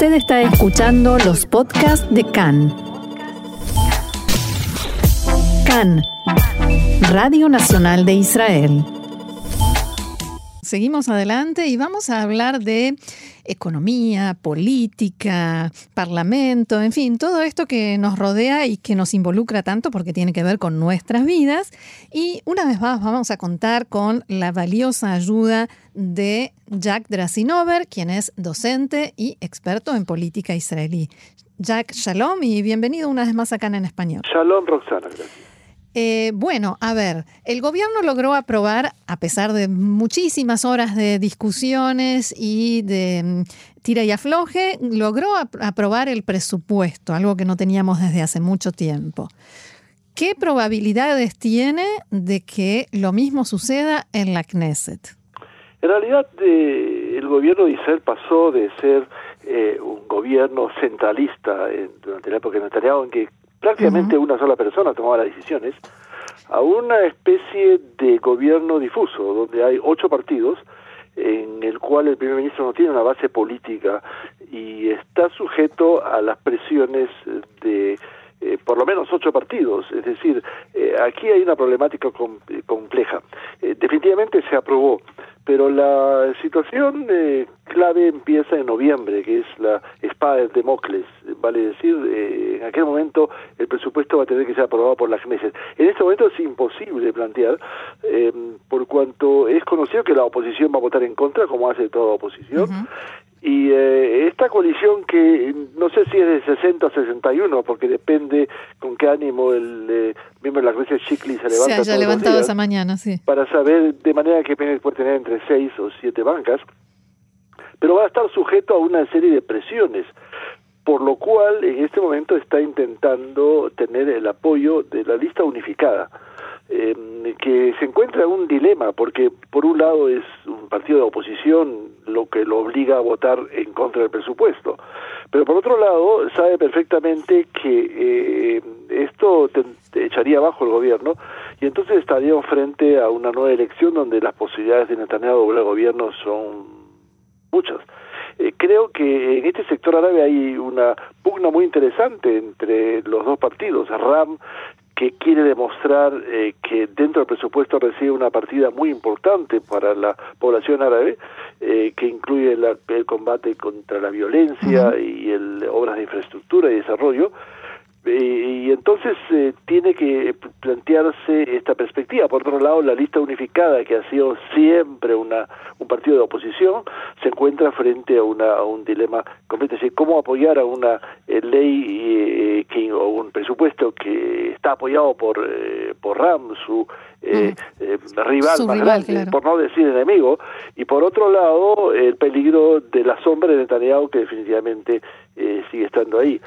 Usted está escuchando los podcasts de CAN. CAN, Radio Nacional de Israel. Seguimos adelante y vamos a hablar de economía, política, parlamento, en fin, todo esto que nos rodea y que nos involucra tanto porque tiene que ver con nuestras vidas. Y una vez más vamos a contar con la valiosa ayuda de Jack Drasinover, quien es docente y experto en política israelí. Jack, shalom y bienvenido una vez más acá en español. Shalom, Roxana, gracias. Eh, bueno, a ver, el gobierno logró aprobar, a pesar de muchísimas horas de discusiones y de mm, tira y afloje, logró aprobar el presupuesto, algo que no teníamos desde hace mucho tiempo. ¿Qué probabilidades tiene de que lo mismo suceda en la Knesset? En realidad, eh, el gobierno de Israel pasó de ser eh, un gobierno centralista durante la época de Netanyahu, en que prácticamente una sola persona tomaba las decisiones, a una especie de gobierno difuso, donde hay ocho partidos, en el cual el primer ministro no tiene una base política y está sujeto a las presiones de eh, por lo menos ocho partidos. Es decir, eh, aquí hay una problemática compleja. Eh, definitivamente se aprobó, pero la situación clave empieza en noviembre, que es la espada de Democles. Vale decir, en aquel momento el presupuesto va a tener que ser aprobado por las meses. En este momento es imposible plantear, por cuanto es conocido que la oposición va a votar en contra, como hace toda oposición, y eh, esta coalición que no sé si es de 60 o 61, porque depende con qué ánimo el eh, miembro de la Iglesia Chicli se levanta. Se haya levantado esa mañana, sí. Para saber de manera que puede tener entre 6 o 7 bancas, pero va a estar sujeto a una serie de presiones, por lo cual en este momento está intentando tener el apoyo de la lista unificada. Eh, que se encuentra en un dilema, porque por un lado es un partido de oposición lo que lo obliga a votar en contra del presupuesto, pero por otro lado sabe perfectamente que eh, esto te, echaría abajo el gobierno y entonces estaríamos frente a una nueva elección donde las posibilidades de Netanyahu al gobierno son muchas. Eh, creo que en este sector árabe hay una pugna muy interesante entre los dos partidos. RAM que quiere demostrar eh, que dentro del presupuesto recibe una partida muy importante para la población árabe, eh, que incluye el combate contra la violencia y el, obras de infraestructura y desarrollo, y entonces eh, tiene que plantearse esta perspectiva. Por otro lado, la lista unificada, que ha sido siempre una, un partido de oposición, se encuentra frente a, una, un dilema completo. Es decir, cómo apoyar a una eh, ley eh, o un presupuesto que está apoyado por, por RAM, su mm. rival más grande, por no decir enemigo, y por otro lado, el peligro de la sombra de Netanyahu, que definitivamente sigue estando ahí.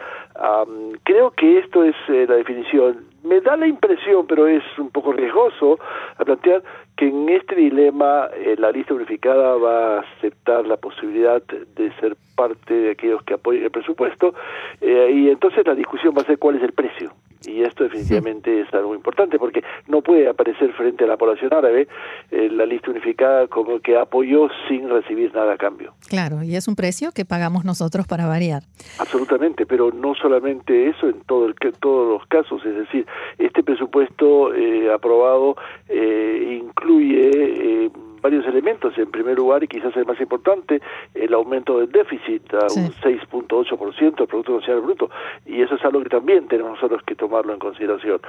creo que esto es eh, la definición. Me da la impresión, pero es un poco riesgoso, a plantear que en este dilema eh, la lista unificada va a aceptar la posibilidad de ser parte de aquellos que apoyen el presupuesto eh, y entonces la discusión va a ser cuál es el precio. Y esto definitivamente es algo importante porque no puede aparecer frente a la población árabe la lista unificada como que apoyó sin recibir nada a cambio. Claro, y es un precio que pagamos nosotros para variar. Absolutamente, pero no solamente eso en todo el, todos los casos, es decir, este presupuesto eh, aprobado eh, incluye eh, varios elementos. En primer lugar, y quizás el más importante, el aumento del déficit a un 6.8% del Producto Nacional Bruto. Y eso es algo que también tenemos nosotros que tomarlo en consideración.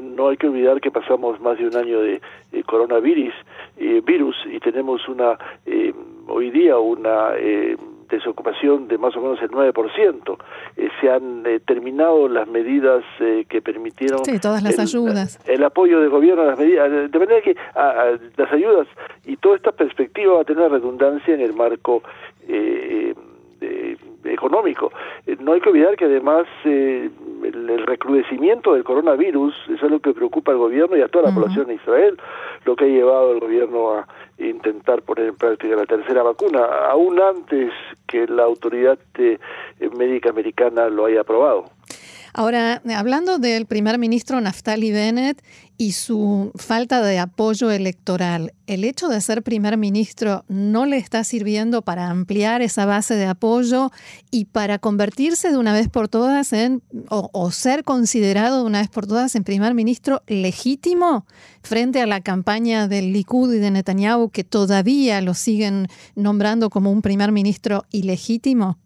No hay que olvidar que pasamos más de un año de, coronavirus virus y tenemos una hoy día una desocupación de más o menos el 9%. Eh, se han eh, terminado las medidas eh, que permitieron... Sí, todas las ayudas. El apoyo del gobierno a las medidas. De manera que las ayudas y toda esta perspectiva va a tener redundancia en el marco económico. no hay que olvidar que además el, recrudecimiento del coronavirus es algo que preocupa al gobierno y a toda la población de Israel, lo que ha llevado al gobierno a intentar poner en práctica la tercera vacuna, aún antes que la autoridad eh, médica americana lo haya aprobado. Ahora, hablando del primer ministro Naftali Bennett y su falta de apoyo electoral, ¿el hecho de ser primer ministro no le está sirviendo para ampliar esa base de apoyo y para convertirse de una vez por todas en, o, ser considerado de una vez por todas en primer ministro legítimo frente a la campaña del Likud y de Netanyahu que todavía lo siguen nombrando como un primer ministro ilegítimo?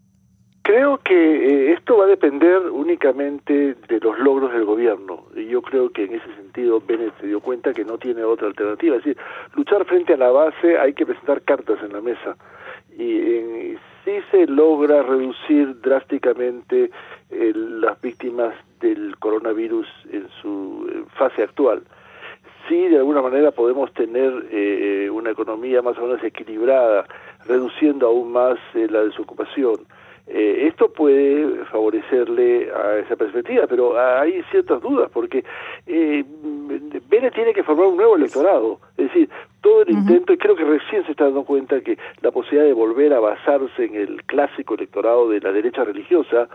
Creo que eh, esto va a depender únicamente de los logros del gobierno. Y yo creo que en ese sentido Bennett se dio cuenta que no tiene otra alternativa. Es decir, luchar frente a la base hay que presentar cartas en la mesa. Y, si se logra reducir drásticamente eh, las víctimas del coronavirus en su fase actual, si de alguna manera podemos tener eh, una economía más o menos equilibrada, reduciendo aún más la desocupación, eh, esto puede favorecerle a esa perspectiva, pero hay ciertas dudas porque eh, Bennett tiene que formar un nuevo electorado. Es decir, todo el intento, y creo que recién se está dando cuenta que la posibilidad de volver a basarse en el clásico electorado de la derecha religiosa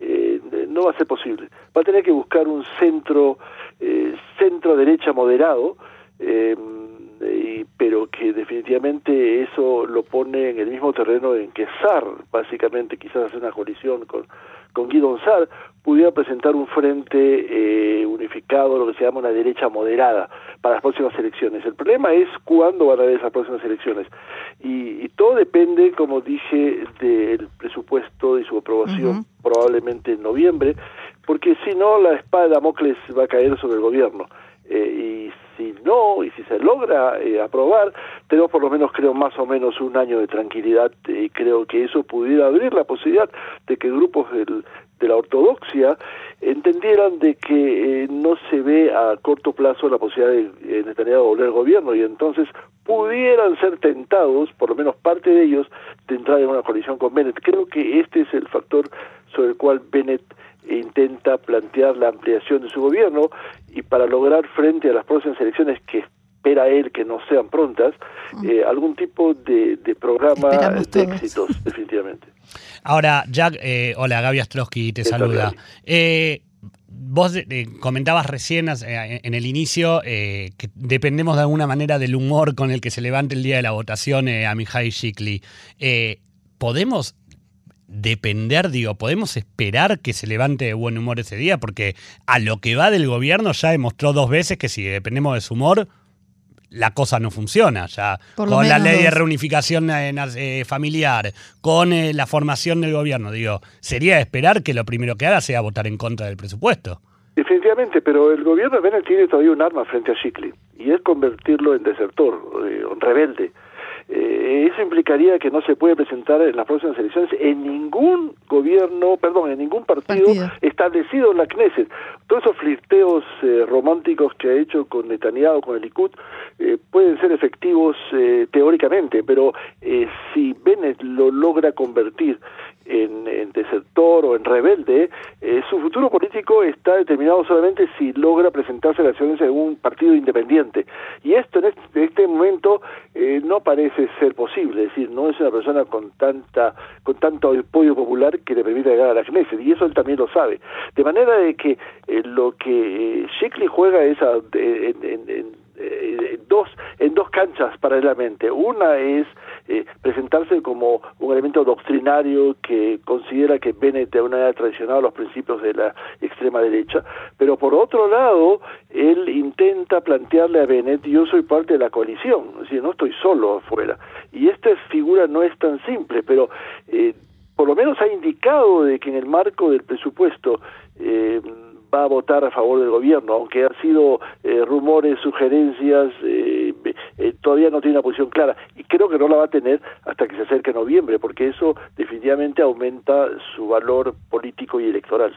eh, no va a ser posible. Va a tener que buscar un centro, eh, centro derecha moderado. Eh, pero que definitivamente eso lo pone en el mismo terreno en que SAR, básicamente quizás hace una colisión con, con Guido SAR, pudiera presentar un frente eh, unificado, lo que se llama una derecha moderada, para las próximas elecciones. El problema es cuándo van a haber esas próximas elecciones. Y, todo depende, como dije, del presupuesto y su aprobación probablemente en noviembre, porque si no, la espada de Damocles va a caer sobre el gobierno. Eh, y y si se logra eh, aprobar, tenemos por lo menos, creo, más o menos un año de tranquilidad y creo que eso pudiera abrir la posibilidad de que grupos de la ortodoxia entendieran de que eh, no se ve a corto plazo la posibilidad de eh, Netanyahu volver gobierno y entonces pudieran ser tentados, por lo menos parte de ellos, de entrar en una coalición con Bennett. Creo que este es el factor sobre el cual Bennett intenta plantear la ampliación de su gobierno y para lograr frente a las próximas elecciones que espera él que no sean prontas, eh, algún tipo de, programa de éxitos, definitivamente. Ahora, Jack, eh, hola, Gaby Astrosky te saluda. Eh, vos comentabas recién en el inicio que dependemos de alguna manera del humor con el que se levante el día de la votación a Mihai Shikli. ¿Podemos depender, digo, podemos esperar que se levante de buen humor ese día, porque a lo que va del gobierno ya demostró dos veces que si dependemos de su humor, la cosa no funciona ya. con la ley de reunificación eh, familiar, con eh, la formación del gobierno, digo, sería esperar que lo primero que haga sea votar en contra del presupuesto. Definitivamente, pero el gobierno de Bennett tiene todavía un arma frente a Shickley, y es convertirlo en desertor, eh, rebelde. Eh, eso implicaría que no se puede presentar en las próximas elecciones en ningún gobierno, perdón, en ningún partido, establecido en la Knesset. Todos esos flirteos eh, románticos que ha hecho con Netanyahu, con el Likud, eh, pueden ser efectivos teóricamente, pero si Bennett lo logra convertir en, en desertor o en rebelde, eh, su futuro político está determinado solamente si logra presentarse a las elecciones en un partido independiente. Y esto en este, este momento eh, no parece ser posible, es decir, no es una persona con tanta con tanto apoyo popular que le permita llegar a la Knesset, y eso él también lo sabe. De manera de que eh, lo que Sheckley juega es en eh, dos, en dos canchas paralelamente. Una es eh, presentarse como un elemento doctrinario que considera que Bennett de una manera traicionado los principios de la extrema derecha, pero por otro lado, él intenta plantearle a Bennett, yo soy parte de la coalición, es decir, no estoy solo afuera. Y esta figura no es tan simple, pero eh, por lo menos ha indicado de que en el marco del presupuesto eh, va a votar a favor del gobierno, aunque han sido eh, rumores, sugerencias, eh, eh, todavía no tiene una posición clara y creo que no la va a tener hasta que se acerque noviembre, porque eso definitivamente aumenta su valor político y electoral.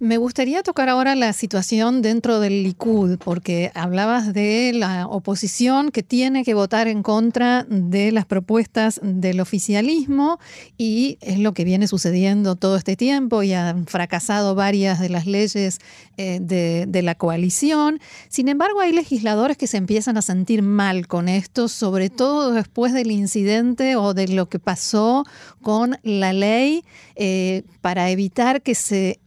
Me gustaría tocar ahora la situación dentro del Likud, porque hablabas de la oposición que tiene que votar en contra de las propuestas del oficialismo y es lo que viene sucediendo todo este tiempo y han fracasado varias de las leyes eh, de, de la coalición. Sin embargo, hay legisladores que se empiezan a sentir mal con esto, sobre todo después del incidente o de lo que pasó con la ley eh, para evitar que se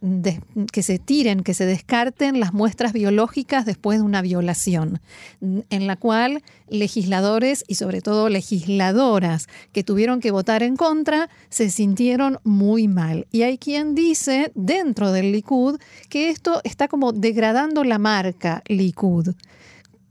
que se tiren, que se descarten las muestras biológicas después de una violación, en la cual legisladores y sobre todo legisladoras que tuvieron que votar en contra se sintieron muy mal. Y hay quien dice dentro del Likud que esto está como degradando la marca Likud.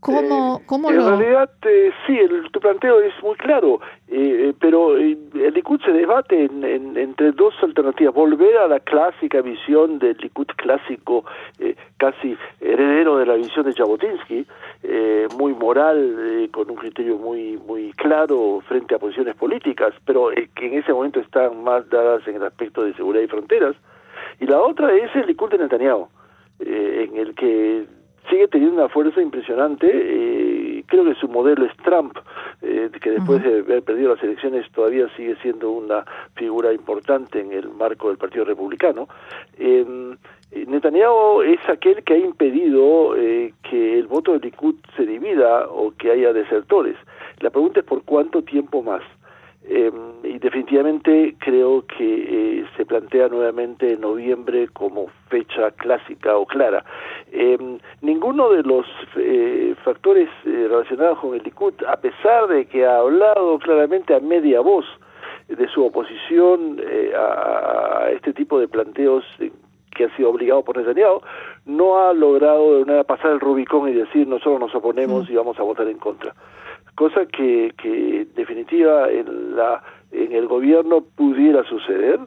¿Cómo, eh, cómo en lo...? realidad, eh, sí, el, tu planteo es muy claro, eh, eh pero eh, el Likud se debate en, en, entre dos alternativas. Volver a la clásica visión del Likud clásico, eh, casi heredero de la visión de Jabotinsky, muy moral, con un criterio muy muy claro frente a posiciones políticas, pero que en ese momento están más dadas en el aspecto de seguridad y fronteras. Y la otra es el Likud de Netanyahu, en el que sigue teniendo una fuerza impresionante. Eh, creo que su modelo es Trump, eh, que después de haber perdido las elecciones todavía sigue siendo una figura importante en el marco del Partido Republicano. Eh, Netanyahu es aquel que ha impedido eh, que el voto del Likud se divida o que haya desertores. La pregunta es por cuánto tiempo más. Eh, y definitivamente creo que eh, se plantea nuevamente en noviembre como fecha clásica o clara. Eh, ninguno de los eh, factores eh, relacionados con el Likud, a pesar de que ha hablado claramente a media voz de su oposición eh, a, a este tipo de planteos que ha sido obligado por Netanyahu, no ha logrado de una pasar el Rubicón y decir nosotros nos oponemos y vamos a votar en contra cosa que, que en definitiva en la en el gobierno pudiera suceder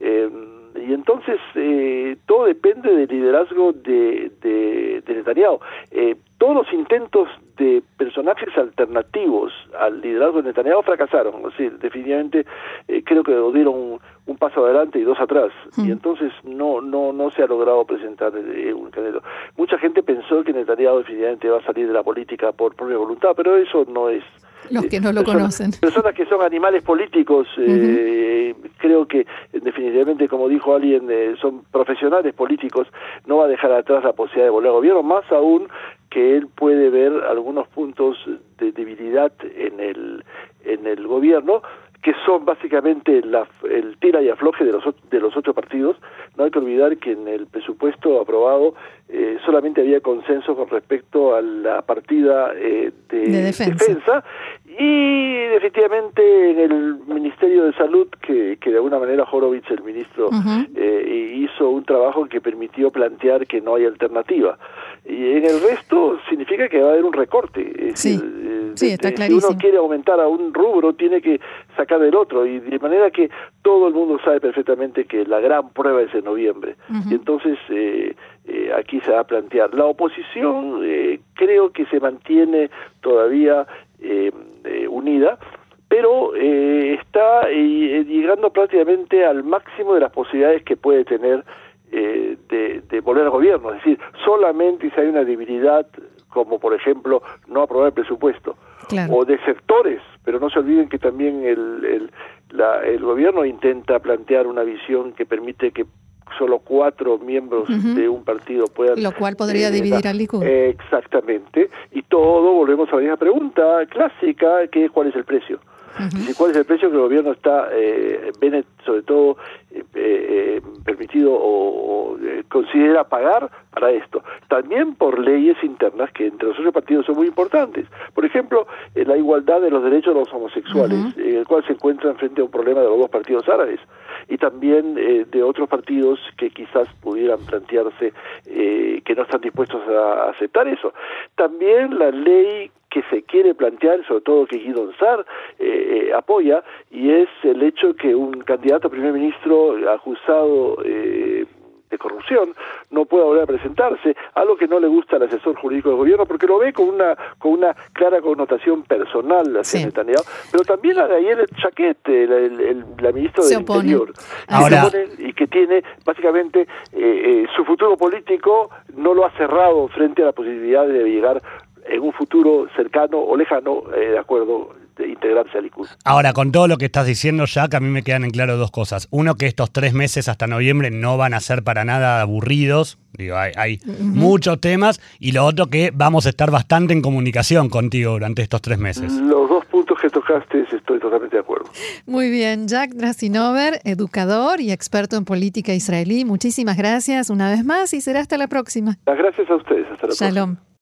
eh, y entonces eh, todo depende del liderazgo de, de, de Netanyahu. Eh, todos los intentos de personajes alternativos al liderazgo de Netanyahu fracasaron. O sea, definitivamente eh, creo que dieron un, un, paso adelante y dos atrás. Mm. Y entonces no no no se ha logrado presentar eh, un candidato. Mucha gente pensó que Netanyahu definitivamente va a salir de la política por propia voluntad, pero eso no es los que no lo personas, conocen. Personas que son animales políticos, eh, uh -huh. creo que definitivamente, como dijo alguien, eh, son profesionales políticos, no va a dejar atrás la posibilidad de volver al gobierno, más aún que él puede ver algunos puntos de debilidad en el en el gobierno que son básicamente la, el tira y afloje de los de los otros partidos. No hay que olvidar que en el presupuesto aprobado eh, solamente había consenso con respecto a la partida eh, de, de defensa. defensa. y definitivamente en el Ministerio de Salud que, que de alguna manera Horowitz, el ministro, uh -huh. eh, hizo un trabajo que permitió plantear que no hay alternativa. Y en el resto significa que va a haber un recorte. Es sí, decir, sí, está si clarísimo. uno quiere aumentar a un rubro, tiene que sacar del otro. Y de manera que todo el mundo sabe perfectamente que la gran prueba es en noviembre. Uh -huh. Y entonces eh, eh, aquí se va a plantear. La oposición eh, creo que se mantiene todavía eh, unida pero eh, está eh, llegando prácticamente al máximo de las posibilidades que puede tener eh, de, de, volver al gobierno. Es decir, solamente si hay una debilidad, como por ejemplo no aprobar el presupuesto, claro. o de sectores, pero no se olviden que también el, el, la, el gobierno intenta plantear una visión que permite que solo cuatro miembros uh -huh. de un partido puedan... Lo cual podría eh, dividir al Likud. Exactamente. Y todo, volvemos a la misma pregunta clásica, que es cuál es el precio. Uh -huh. ¿Y cuál es el precio que el gobierno está, eh, sobre todo, eh, eh, permitido o, o considera pagar para esto? También por leyes internas que entre los otros partidos son muy importantes. Por ejemplo, la igualdad de los derechos de los homosexuales, uh -huh. en el cual se encuentran frente a un problema de los dos partidos árabes y también eh, de otros partidos que quizás pudieran plantearse eh, que no están dispuestos a aceptar eso. También la ley que se quiere plantear, sobre todo que Guido Sar eh, apoya, y es el hecho que un candidato a primer ministro acusado eh, de corrupción no pueda volver a presentarse, algo que no le gusta al asesor jurídico del gobierno porque lo ve con una con una clara connotación personal hacia sí. Netanyahu, pero también la de ayer Chaquet, el, el, el, la ministra se del opone. Interior, Ahora... opone y que tiene básicamente eh, eh, su futuro político no lo ha cerrado frente a la posibilidad de llegar en un futuro cercano o lejano, eh, de acuerdo, integrarse al Likud. Ahora, con todo lo que estás diciendo, Jack, a mí me quedan en claro dos cosas. Uno, que estos tres meses hasta noviembre no van a ser para nada aburridos. Digo, hay, muchos temas. Y lo otro, que vamos a estar bastante en comunicación contigo durante estos tres meses. Los dos puntos que tocaste, estoy totalmente de acuerdo. Muy bien, Jack Drasinover, educador y experto en política israelí. Muchísimas gracias una vez más y será hasta la próxima. Las gracias a ustedes. Hasta la Shalom.